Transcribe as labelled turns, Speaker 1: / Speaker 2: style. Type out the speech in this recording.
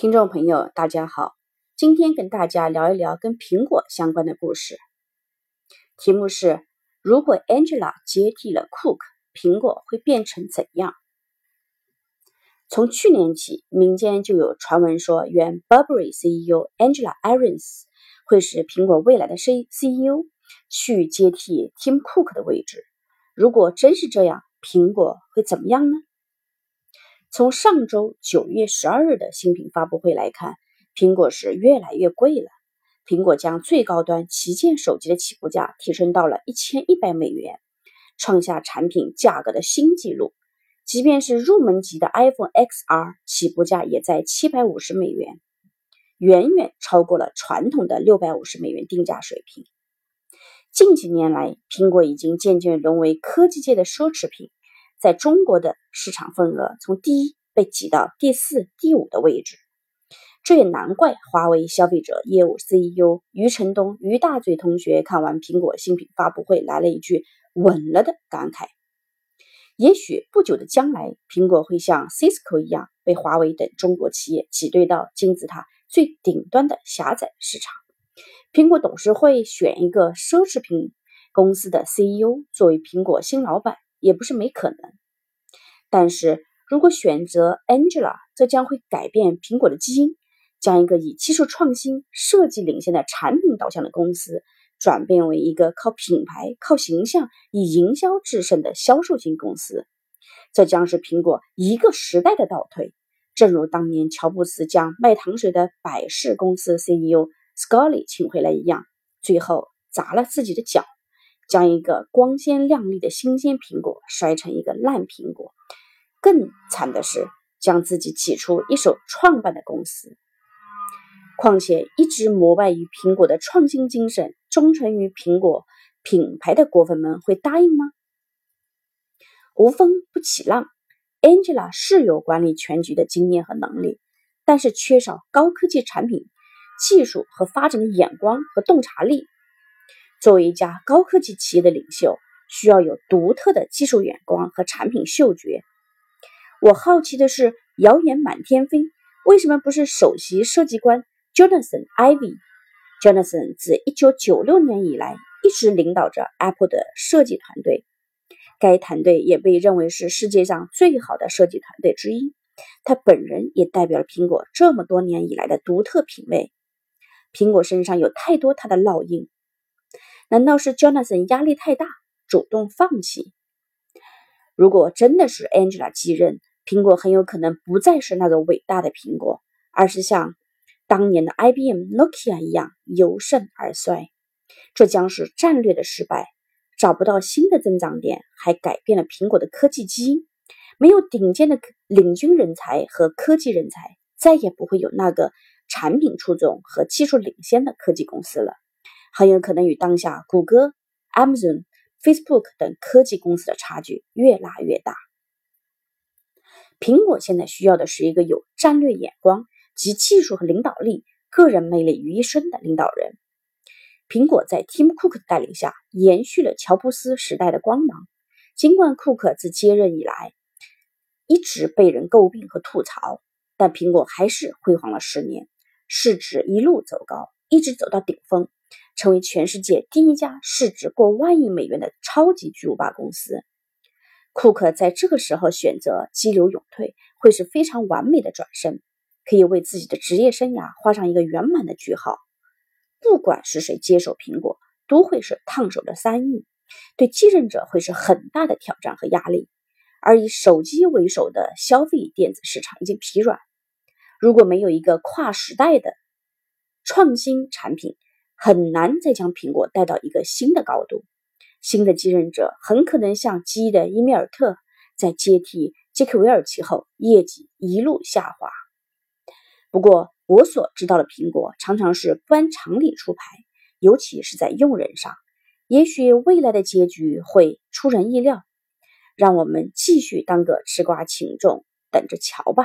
Speaker 1: 听众朋友，大家好，今天跟大家聊一聊跟苹果相关的故事。题目是：如果 Angela 接替了 Cook，苹果会变成怎样？从去年起，民间就有传闻说，原 Burberry CEO Angela Ahrens 会是苹果未来的 C CEO，去接替 Tim Cook 的位置。如果真是这样，苹果会怎么样呢？从上周九月十二日的新品发布会来看，苹果是越来越贵了。苹果将最高端旗舰手机的起步价提升到了一千一百美元，创下产品价格的新纪录。即便是入门级的 iPhone XR，起步价也在七百五十美元，远远超过了传统的六百五十美元定价水平。近几年来，苹果已经渐渐沦为科技界的奢侈品。在中国的市场份额从第一被挤到第四、第五的位置，这也难怪华为消费者业务 CEO 余承东余大嘴同学看完苹果新品发布会来了一句“稳了”的感慨。也许不久的将来，苹果会像 Cisco 一样被华为等中国企业挤兑到金字塔最顶端的狭窄市场。苹果董事会选一个奢侈品公司的 CEO 作为苹果新老板。也不是没可能，但是如果选择 Angela，这将会改变苹果的基因，将一个以技术创新、设计领先的产品导向的公司，转变为一个靠品牌、靠形象、以营销制胜的销售型公司。这将是苹果一个时代的倒退，正如当年乔布斯将卖糖水的百事公司 CEO Scully 请回来一样，最后砸了自己的脚。将一个光鲜亮丽的新鲜苹果摔成一个烂苹果，更惨的是将自己挤出一手创办的公司。况且，一直膜拜于苹果的创新精神、忠诚于苹果品牌的果粉们会答应吗？无风不起浪，Angela 是有管理全局的经验和能力，但是缺少高科技产品技术和发展的眼光和洞察力。作为一家高科技企业的领袖，需要有独特的技术眼光和产品嗅觉。我好奇的是，谣言满天飞，为什么不是首席设计官 Jonathan Ive？Jonathan 自1996年以来一直领导着 Apple 的设计团队，该团队也被认为是世界上最好的设计团队之一。他本人也代表了苹果这么多年以来的独特品味。苹果身上有太多他的烙印。难道是 Jonathan 压力太大，主动放弃？如果真的是 Angela 继任，苹果很有可能不再是那个伟大的苹果，而是像当年的 IBM、Nokia 一样由盛而衰。这将是战略的失败，找不到新的增长点，还改变了苹果的科技基因。没有顶尖的领军人才和科技人才，再也不会有那个产品出众和技术领先的科技公司了。很有可能与当下谷歌、Amazon、Facebook 等科技公司的差距越拉越大。苹果现在需要的是一个有战略眼光及技术和领导力、个人魅力于一身的领导人。苹果在 Tim Cook 的带领下，延续了乔布斯时代的光芒。尽管库克自接任以来一直被人诟病和吐槽，但苹果还是辉煌了十年，市值一路走高，一直走到顶峰。成为全世界第一家市值过万亿美元的超级巨无霸公司，库克在这个时候选择激流勇退，会是非常完美的转身，可以为自己的职业生涯画上一个圆满的句号。不管是谁接手苹果，都会是烫手的山芋，对继任者会是很大的挑战和压力。而以手机为首的消费电子市场已经疲软，如果没有一个跨时代的创新产品，很难再将苹果带到一个新的高度。新的继任者很可能像 G 的伊米尔特，在接替杰克韦尔奇后，业绩一路下滑。不过，我所知道的苹果常常是不按常理出牌，尤其是在用人上。也许未来的结局会出人意料，让我们继续当个吃瓜群众，等着瞧吧。